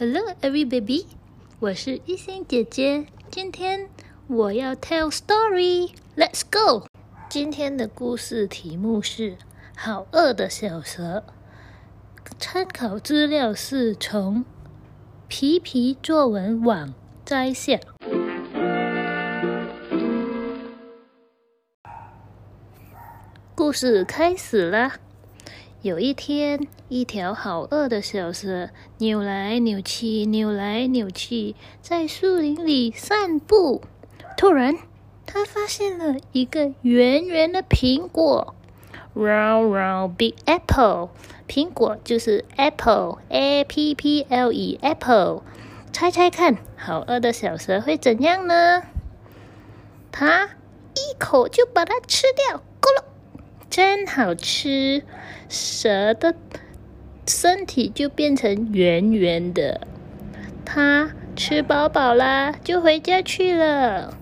Hello, every baby，我是一心姐姐。今天我要 tell story，Let's go。今天的故事题目是《好饿的小蛇》，参考资料是从皮皮作文网摘下。故事开始啦！有一天，一条好饿的小蛇扭来扭去，扭来扭去，在树林里散步。突然，它发现了一个圆圆的苹果，round round big apple。苹果就是 apple，a p p l e，apple。猜猜看，好饿的小蛇会怎样呢？它一口就把它吃掉，真好吃，蛇的身体就变成圆圆的。它吃饱饱啦，就回家去了。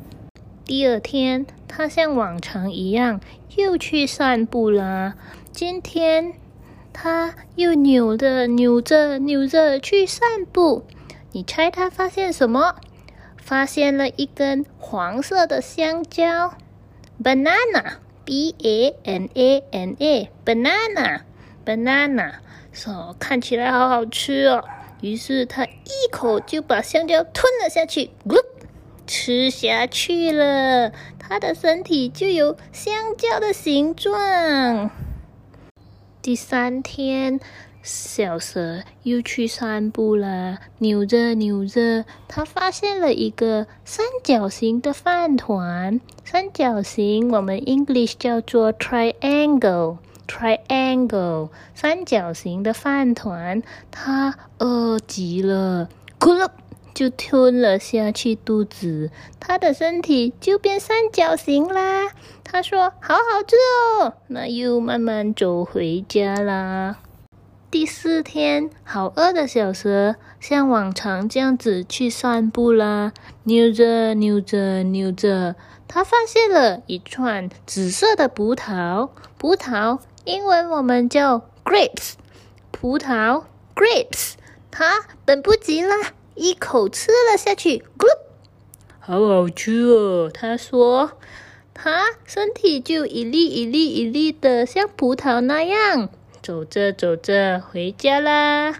第二天，它像往常一样又去散步啦。今天，它又扭着扭着扭着去散步。你猜它发现什么？发现了一根黄色的香蕉，banana。B A N A N A，banana，banana，说看起来好好吃哦。于是他一口就把香蕉吞了下去，咕，吃下去了。他的身体就有香蕉的形状。第三天。小蛇又去散步了，扭着扭着，它发现了一个三角形的饭团。三角形我们 English 叫做 triangle，triangle，三角形的饭团。它饿极了，咕噜就吞了下去肚子，它的身体就变三角形啦。他说：“好好吃哦。”那又慢慢走回家啦。第四天，好饿的小蛇像往常这样子去散步啦，扭着扭着扭着，它发现了一串紫色的葡萄。葡萄英文我们叫 grapes，葡萄 grapes。它等不及啦，一口吃了下去，咕噜，好好吃哦！他说，它身体就一粒一粒一粒的，像葡萄那样。走着走着回家啦。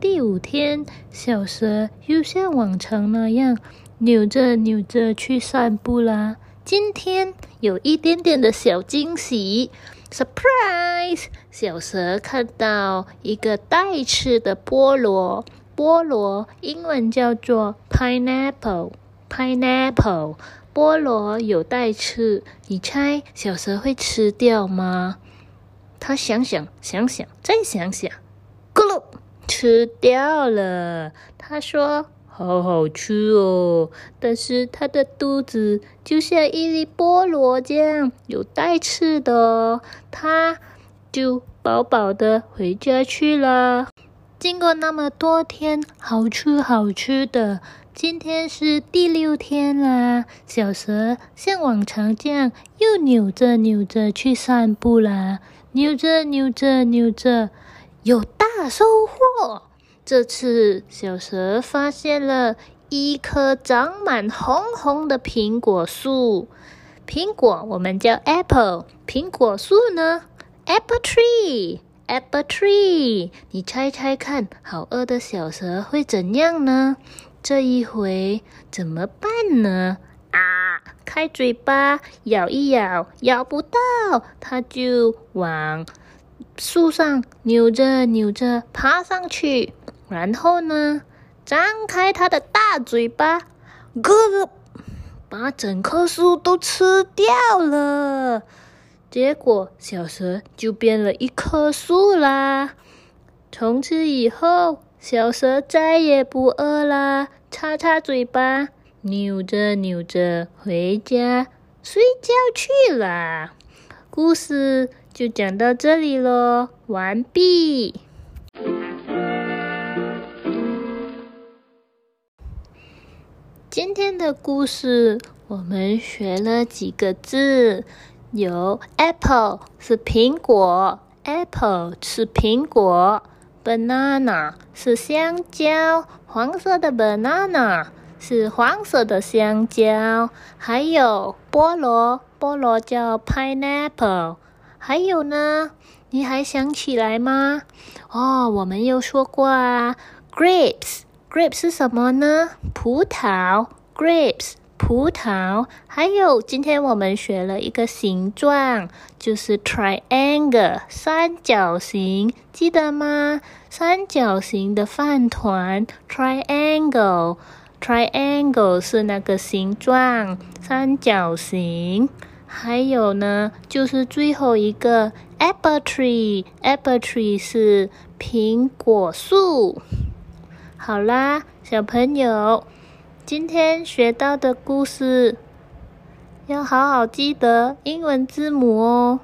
第五天，小蛇又像往常那样扭着扭着去散步啦。今天有一点点的小惊喜，surprise！小蛇看到一个带刺的菠萝，菠萝英文叫做 pineapple，pineapple。菠萝有带刺，你猜小蛇会吃掉吗？他想想想想再想想，咕噜吃掉了。他说：“好好吃哦。”但是他的肚子就像一粒菠萝这样有带刺的，他就饱饱的回家去了。经过那么多天好吃好吃的，今天是第六天啦。小蛇像往常这样又扭着扭着去散步啦。扭着扭着扭着，有大收获！这次小蛇发现了一棵长满红红的苹果树。苹果我们叫 apple，苹果树呢？apple tree，apple tree。你猜猜看，好饿的小蛇会怎样呢？这一回怎么办呢？开嘴巴咬一咬，咬不到，它就往树上扭着扭着爬上去，然后呢，张开它的大嘴巴，咯，把整棵树都吃掉了。结果小蛇就变了一棵树啦。从此以后，小蛇再也不饿啦，擦擦嘴巴。扭着扭着回家睡觉去了。故事就讲到这里喽，完毕。今天的故事我们学了几个字，有 apple 是苹果，apple 是苹果 banana 是香蕉，黄色的 banana 是黄色的香蕉。还有菠萝，菠萝叫 pineapple。还有呢？你还想起来吗？哦，我们有说过啊，grapes，grapes 是什么呢？葡萄，grapes。葡萄，还有今天我们学了一个形状，就是 triangle 三角形，记得吗？三角形的饭团，triangle Triangle 是那个形状，三角形。还有呢，就是最后一个 apple tree，apple tree 是苹果树。好啦，小朋友。今天学到的故事，要好好记得英文字母哦。